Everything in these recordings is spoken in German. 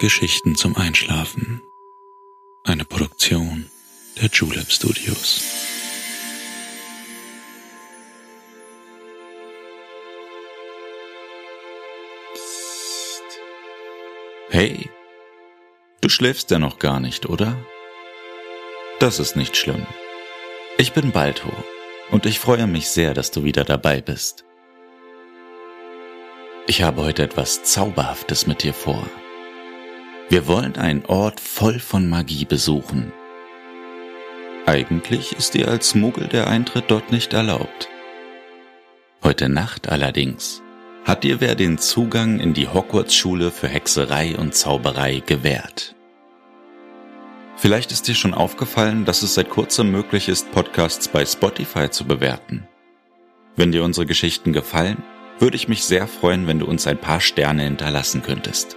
Geschichten zum Einschlafen. Eine Produktion der Julep Studios. Hey, du schläfst ja noch gar nicht, oder? Das ist nicht schlimm. Ich bin Balto und ich freue mich sehr, dass du wieder dabei bist. Ich habe heute etwas Zauberhaftes mit dir vor. Wir wollen einen Ort voll von Magie besuchen. Eigentlich ist dir als Muggel der Eintritt dort nicht erlaubt. Heute Nacht allerdings hat dir wer den Zugang in die Hogwarts-Schule für Hexerei und Zauberei gewährt. Vielleicht ist dir schon aufgefallen, dass es seit kurzem möglich ist, Podcasts bei Spotify zu bewerten. Wenn dir unsere Geschichten gefallen, würde ich mich sehr freuen, wenn du uns ein paar Sterne hinterlassen könntest.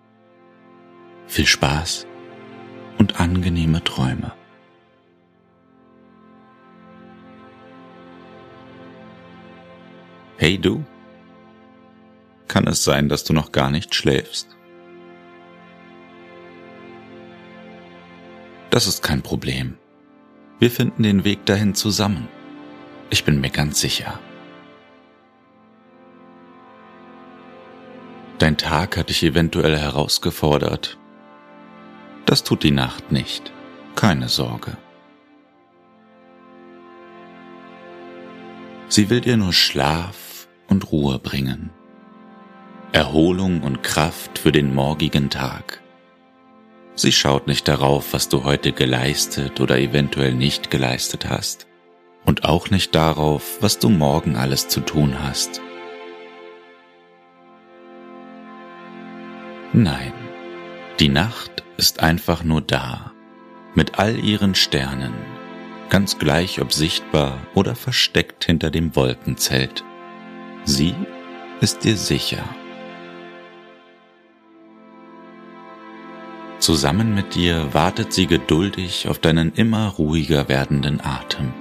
Viel Spaß und angenehme Träume. Hey du, kann es sein, dass du noch gar nicht schläfst? Das ist kein Problem. Wir finden den Weg dahin zusammen. Ich bin mir ganz sicher. Dein Tag hat dich eventuell herausgefordert das tut die Nacht nicht. Keine Sorge. Sie will dir nur Schlaf und Ruhe bringen. Erholung und Kraft für den morgigen Tag. Sie schaut nicht darauf, was du heute geleistet oder eventuell nicht geleistet hast. Und auch nicht darauf, was du morgen alles zu tun hast. Nein, die Nacht ist einfach nur da, mit all ihren Sternen, ganz gleich ob sichtbar oder versteckt hinter dem Wolkenzelt. Sie ist dir sicher. Zusammen mit dir wartet sie geduldig auf deinen immer ruhiger werdenden Atem,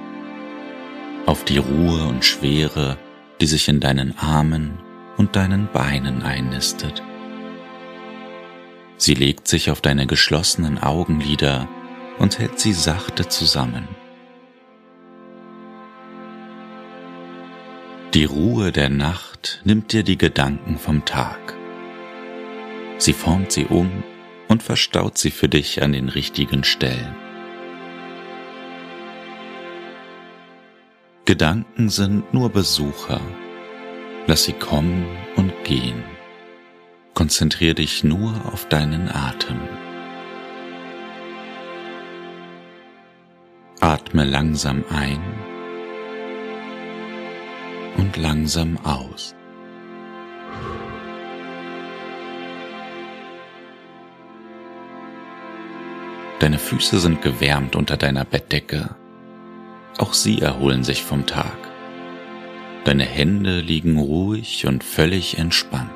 auf die Ruhe und Schwere, die sich in deinen Armen und deinen Beinen einnistet. Sie legt sich auf deine geschlossenen Augenlider und hält sie sachte zusammen. Die Ruhe der Nacht nimmt dir die Gedanken vom Tag. Sie formt sie um und verstaut sie für dich an den richtigen Stellen. Gedanken sind nur Besucher. Lass sie kommen und gehen. Konzentriere dich nur auf deinen Atem. Atme langsam ein und langsam aus. Deine Füße sind gewärmt unter deiner Bettdecke. Auch sie erholen sich vom Tag. Deine Hände liegen ruhig und völlig entspannt.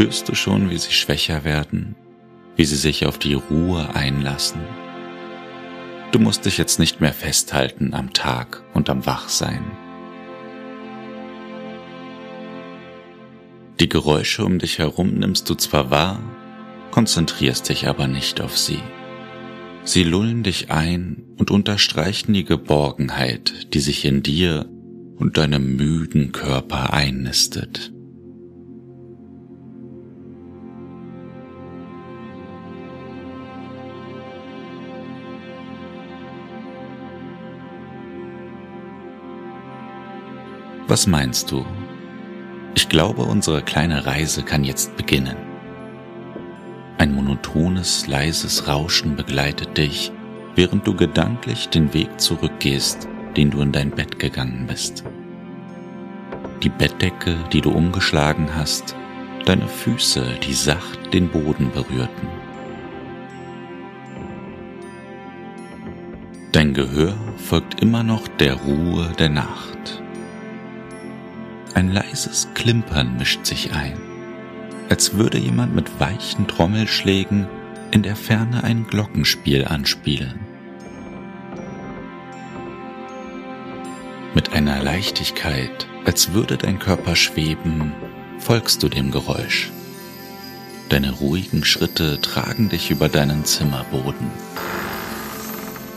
Spürst du schon, wie sie schwächer werden, wie sie sich auf die Ruhe einlassen? Du musst dich jetzt nicht mehr festhalten am Tag und am Wachsein. Die Geräusche um dich herum nimmst du zwar wahr, konzentrierst dich aber nicht auf sie. Sie lullen dich ein und unterstreichen die Geborgenheit, die sich in dir und deinem müden Körper einnistet. Was meinst du? Ich glaube, unsere kleine Reise kann jetzt beginnen. Ein monotones, leises Rauschen begleitet dich, während du gedanklich den Weg zurückgehst, den du in dein Bett gegangen bist. die Bettdecke, die du umgeschlagen hast, deine Füße, die sacht den Boden berührten. Dein Gehör folgt immer noch der Ruhe der Nacht. Ein leises Klimpern mischt sich ein, als würde jemand mit weichen Trommelschlägen in der Ferne ein Glockenspiel anspielen. Mit einer Leichtigkeit, als würde dein Körper schweben, folgst du dem Geräusch. Deine ruhigen Schritte tragen dich über deinen Zimmerboden.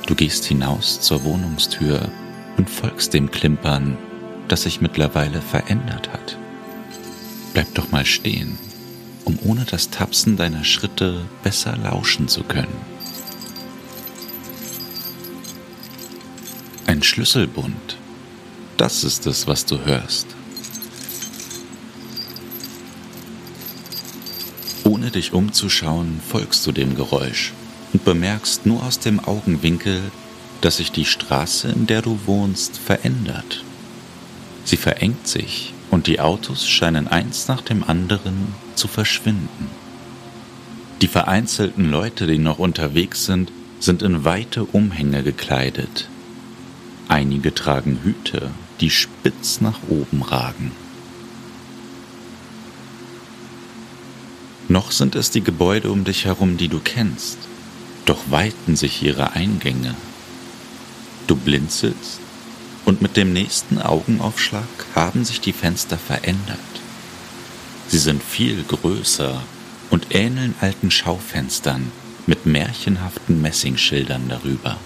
Du gehst hinaus zur Wohnungstür und folgst dem Klimpern, das sich mittlerweile verändert hat. Bleib doch mal stehen, um ohne das Tapsen deiner Schritte besser lauschen zu können. Ein Schlüsselbund, das ist es, was du hörst. Ohne dich umzuschauen, folgst du dem Geräusch und bemerkst nur aus dem Augenwinkel, dass sich die Straße, in der du wohnst, verändert. Sie verengt sich und die Autos scheinen eins nach dem anderen zu verschwinden. Die vereinzelten Leute, die noch unterwegs sind, sind in weite Umhänge gekleidet. Einige tragen Hüte, die spitz nach oben ragen. Noch sind es die Gebäude um dich herum, die du kennst doch weiten sich ihre Eingänge. Du blinzelst und mit dem nächsten Augenaufschlag haben sich die Fenster verändert. Sie sind viel größer und ähneln alten Schaufenstern mit märchenhaften Messingschildern darüber.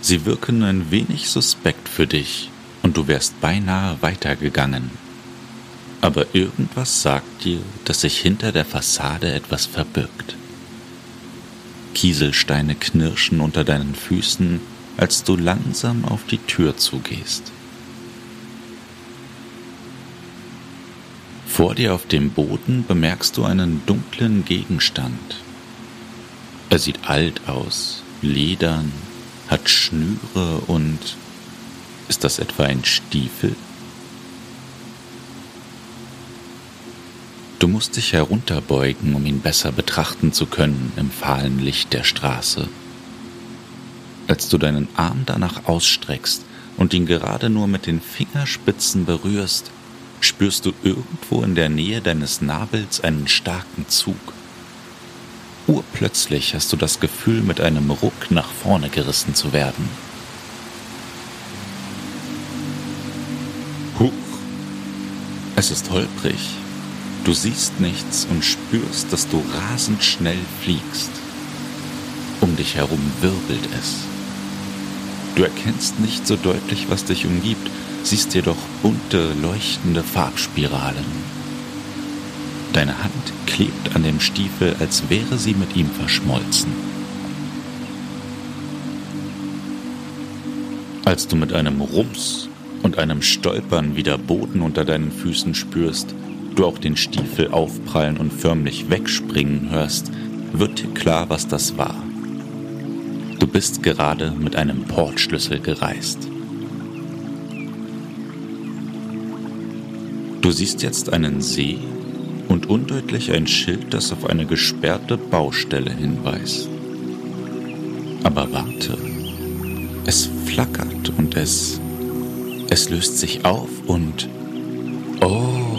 Sie wirken ein wenig suspekt für dich und du wärst beinahe weitergegangen aber irgendwas sagt dir, dass sich hinter der Fassade etwas verbirgt. Kieselsteine knirschen unter deinen Füßen, als du langsam auf die Tür zugehst. Vor dir auf dem Boden bemerkst du einen dunklen Gegenstand. Er sieht alt aus, ledern, hat Schnüre und ist das etwa ein Stiefel? Du musst dich herunterbeugen, um ihn besser betrachten zu können im fahlen Licht der Straße. Als du deinen Arm danach ausstreckst und ihn gerade nur mit den Fingerspitzen berührst, spürst du irgendwo in der Nähe deines Nabels einen starken Zug. Urplötzlich hast du das Gefühl, mit einem Ruck nach vorne gerissen zu werden. Huch! Es ist holprig, Du siehst nichts und spürst, dass du rasend schnell fliegst. Um dich herum wirbelt es. Du erkennst nicht so deutlich, was dich umgibt, siehst jedoch bunte, leuchtende Farbspiralen. Deine Hand klebt an dem Stiefel, als wäre sie mit ihm verschmolzen. Als du mit einem Rums und einem Stolpern wieder Boden unter deinen Füßen spürst, du auch den Stiefel aufprallen und förmlich wegspringen hörst, wird dir klar, was das war. Du bist gerade mit einem Portschlüssel gereist. Du siehst jetzt einen See und undeutlich ein Schild, das auf eine gesperrte Baustelle hinweist. Aber warte, es flackert und es, es löst sich auf und, oh,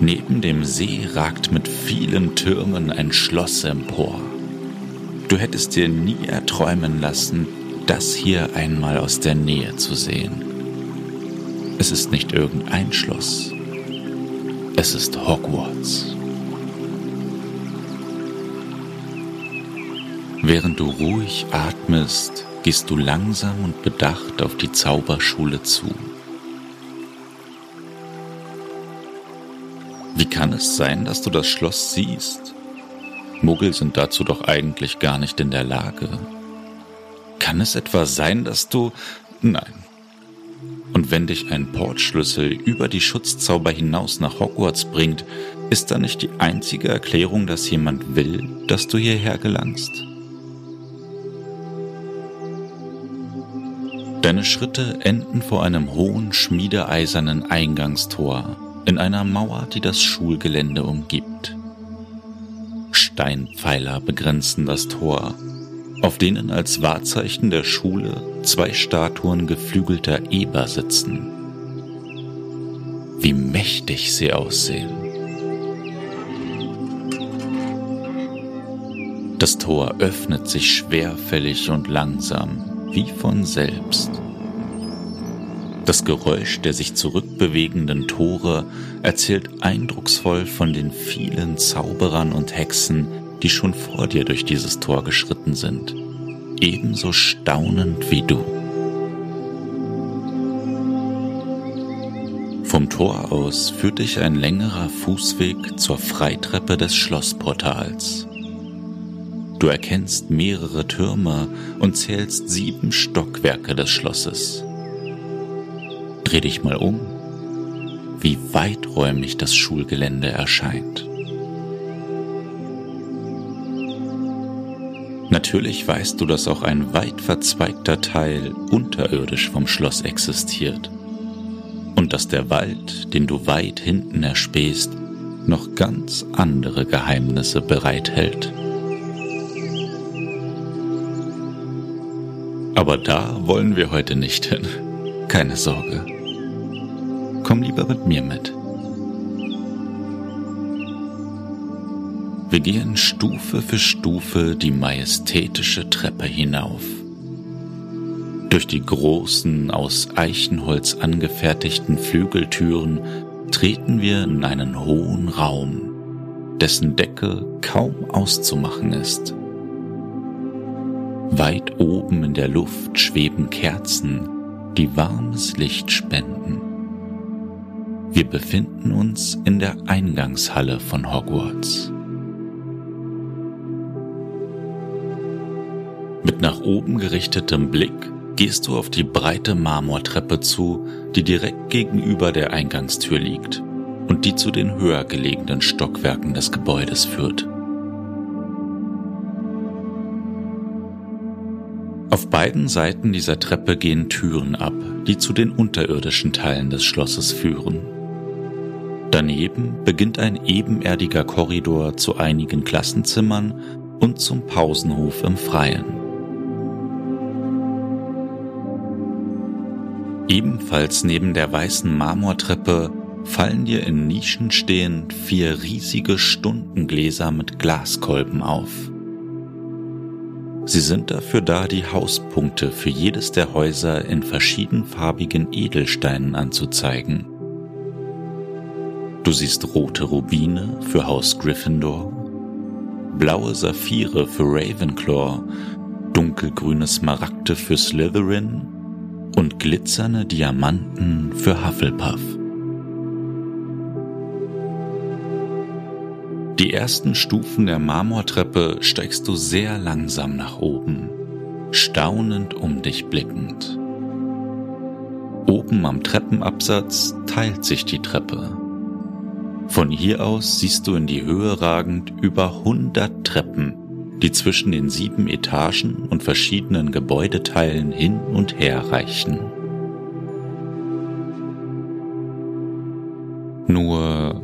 Neben dem See ragt mit vielen Türmen ein Schloss empor. Du hättest dir nie erträumen lassen, das hier einmal aus der Nähe zu sehen. Es ist nicht irgendein Schloss. Es ist Hogwarts. Während du ruhig atmest, gehst du langsam und bedacht auf die Zauberschule zu. Wie kann es sein, dass du das Schloss siehst? Muggel sind dazu doch eigentlich gar nicht in der Lage. Kann es etwa sein, dass du... Nein. Und wenn dich ein Portschlüssel über die Schutzzauber hinaus nach Hogwarts bringt, ist da nicht die einzige Erklärung, dass jemand will, dass du hierher gelangst? Deine Schritte enden vor einem hohen, schmiedeeisernen Eingangstor in einer Mauer, die das Schulgelände umgibt. Steinpfeiler begrenzen das Tor, auf denen als Wahrzeichen der Schule zwei Statuen geflügelter Eber sitzen. Wie mächtig sie aussehen. Das Tor öffnet sich schwerfällig und langsam wie von selbst. Das Geräusch der sich zurückbewegenden Tore erzählt eindrucksvoll von den vielen Zauberern und Hexen, die schon vor dir durch dieses Tor geschritten sind, ebenso staunend wie du. Vom Tor aus führt dich ein längerer Fußweg zur Freitreppe des Schlossportals. Du erkennst mehrere Türme und zählst sieben Stockwerke des Schlosses. Dreh dich mal um, wie weiträumlich das Schulgelände erscheint. Natürlich weißt du, dass auch ein weit verzweigter Teil unterirdisch vom Schloss existiert und dass der Wald, den du weit hinten erspähst, noch ganz andere Geheimnisse bereithält. Aber da wollen wir heute nicht hin. Keine Sorge. Komm lieber mit mir mit. Wir gehen Stufe für Stufe die majestätische Treppe hinauf. Durch die großen, aus Eichenholz angefertigten Flügeltüren treten wir in einen hohen Raum, dessen Decke kaum auszumachen ist. Weit oben in der Luft schweben Kerzen, die warmes Licht spenden. Wir befinden uns in der Eingangshalle von Hogwarts. Mit nach oben gerichtetem Blick gehst du auf die breite Marmortreppe zu, die direkt gegenüber der Eingangstür liegt und die zu den höher gelegenen Stockwerken des Gebäudes führt. Auf beiden Seiten dieser Treppe gehen Türen ab, die zu den unterirdischen Teilen des Schlosses führen. Daneben beginnt ein ebenerdiger Korridor zu einigen Klassenzimmern und zum Pausenhof im Freien. Ebenfalls neben der weißen Marmortreppe fallen dir in Nischen stehend vier riesige Stundengläser mit Glaskolben auf. Sie sind dafür da, die Hauspunkte für jedes der Häuser in verschiedenfarbigen Edelsteinen anzuzeigen. Du siehst rote Rubine für Haus Gryffindor, blaue Saphire für Ravenclaw, dunkelgrüne Smaragde für Slytherin und glitzernde Diamanten für Hufflepuff. Die ersten Stufen der Marmortreppe steigst du sehr langsam nach oben, staunend um dich blickend. Oben am Treppenabsatz teilt sich die Treppe. Von hier aus siehst du in die Höhe ragend über hundert Treppen, die zwischen den sieben Etagen und verschiedenen Gebäudeteilen hin und her reichen. Nur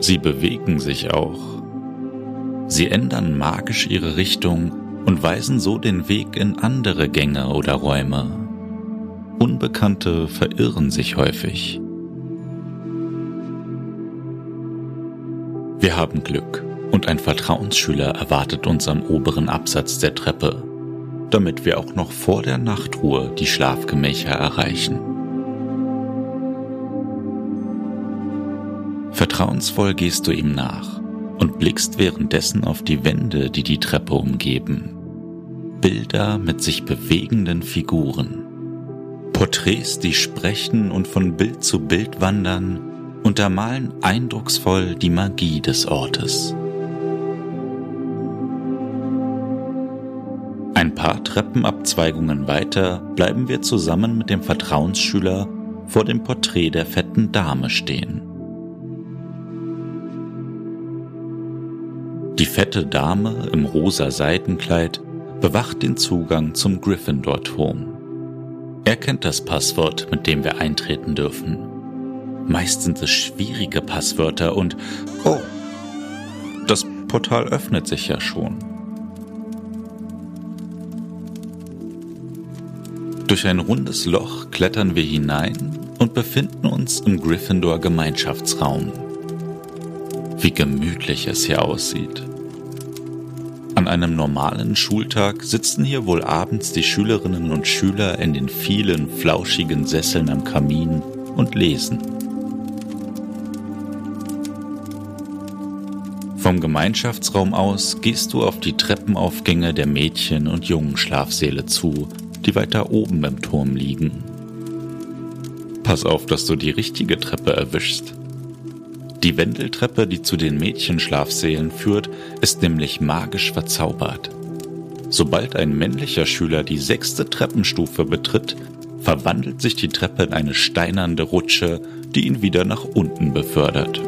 Sie bewegen sich auch. Sie ändern magisch ihre Richtung und weisen so den Weg in andere Gänge oder Räume. Unbekannte verirren sich häufig. Wir haben Glück und ein Vertrauensschüler erwartet uns am oberen Absatz der Treppe, damit wir auch noch vor der Nachtruhe die Schlafgemächer erreichen. Vertrauensvoll gehst du ihm nach und blickst währenddessen auf die Wände, die die Treppe umgeben. Bilder mit sich bewegenden Figuren. Porträts, die sprechen und von Bild zu Bild wandern, untermalen eindrucksvoll die Magie des Ortes. Ein paar Treppenabzweigungen weiter bleiben wir zusammen mit dem Vertrauensschüler vor dem Porträt der fetten Dame stehen. Die fette Dame im rosa Seitenkleid bewacht den Zugang zum Gryffindor-Turm. Er kennt das Passwort, mit dem wir eintreten dürfen. Meist sind es schwierige Passwörter und oh, das Portal öffnet sich ja schon. Durch ein rundes Loch klettern wir hinein und befinden uns im Gryffindor Gemeinschaftsraum. Wie gemütlich es hier aussieht. An einem normalen Schultag sitzen hier wohl abends die Schülerinnen und Schüler in den vielen flauschigen Sesseln am Kamin und lesen. Vom Gemeinschaftsraum aus gehst du auf die Treppenaufgänge der Mädchen- und Jungenschlafsäle zu, die weiter oben im Turm liegen. Pass auf, dass du die richtige Treppe erwischst. Die Wendeltreppe, die zu den Mädchenschlafsälen führt, ist nämlich magisch verzaubert. Sobald ein männlicher Schüler die sechste Treppenstufe betritt, verwandelt sich die Treppe in eine steinernde Rutsche, die ihn wieder nach unten befördert.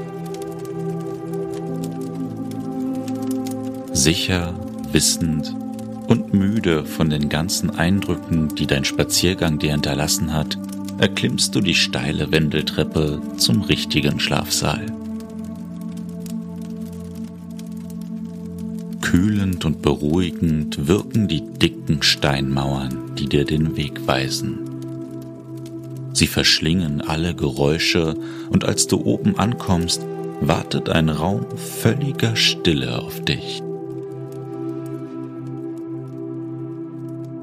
Sicher, wissend und müde von den ganzen Eindrücken, die dein Spaziergang dir hinterlassen hat, erklimmst du die steile Wendeltreppe zum richtigen Schlafsaal. Kühlend und beruhigend wirken die dicken Steinmauern, die dir den Weg weisen. Sie verschlingen alle Geräusche und als du oben ankommst, wartet ein Raum völliger Stille auf dich.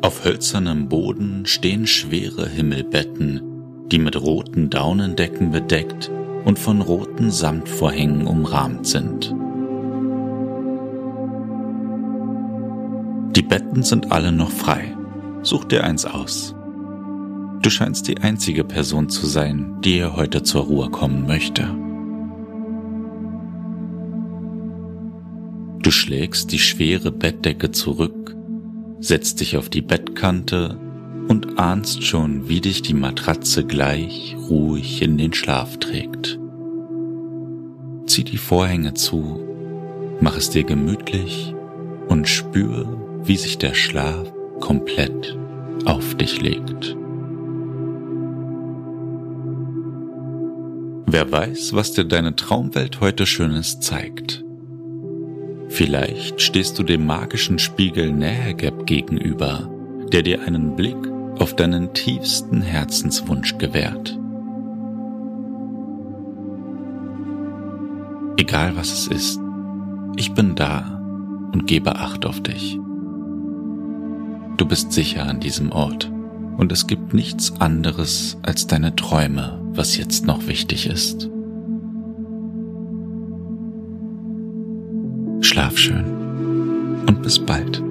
Auf hölzernem Boden stehen schwere Himmelbetten, die mit roten Daunendecken bedeckt und von roten Samtvorhängen umrahmt sind. Die Betten sind alle noch frei. Such dir eins aus. Du scheinst die einzige Person zu sein, die hier heute zur Ruhe kommen möchte. Du schlägst die schwere Bettdecke zurück setz dich auf die Bettkante und ahnst schon, wie dich die Matratze gleich ruhig in den Schlaf trägt. Zieh die Vorhänge zu, mach es dir gemütlich und spür, wie sich der Schlaf komplett auf dich legt. Wer weiß, was dir deine Traumwelt heute Schönes zeigt. Vielleicht stehst du dem magischen Spiegel Nähergap gegenüber, der dir einen Blick auf deinen tiefsten Herzenswunsch gewährt. Egal was es ist, ich bin da und gebe Acht auf dich. Du bist sicher an diesem Ort und es gibt nichts anderes als deine Träume, was jetzt noch wichtig ist. Schlaf schön und bis bald.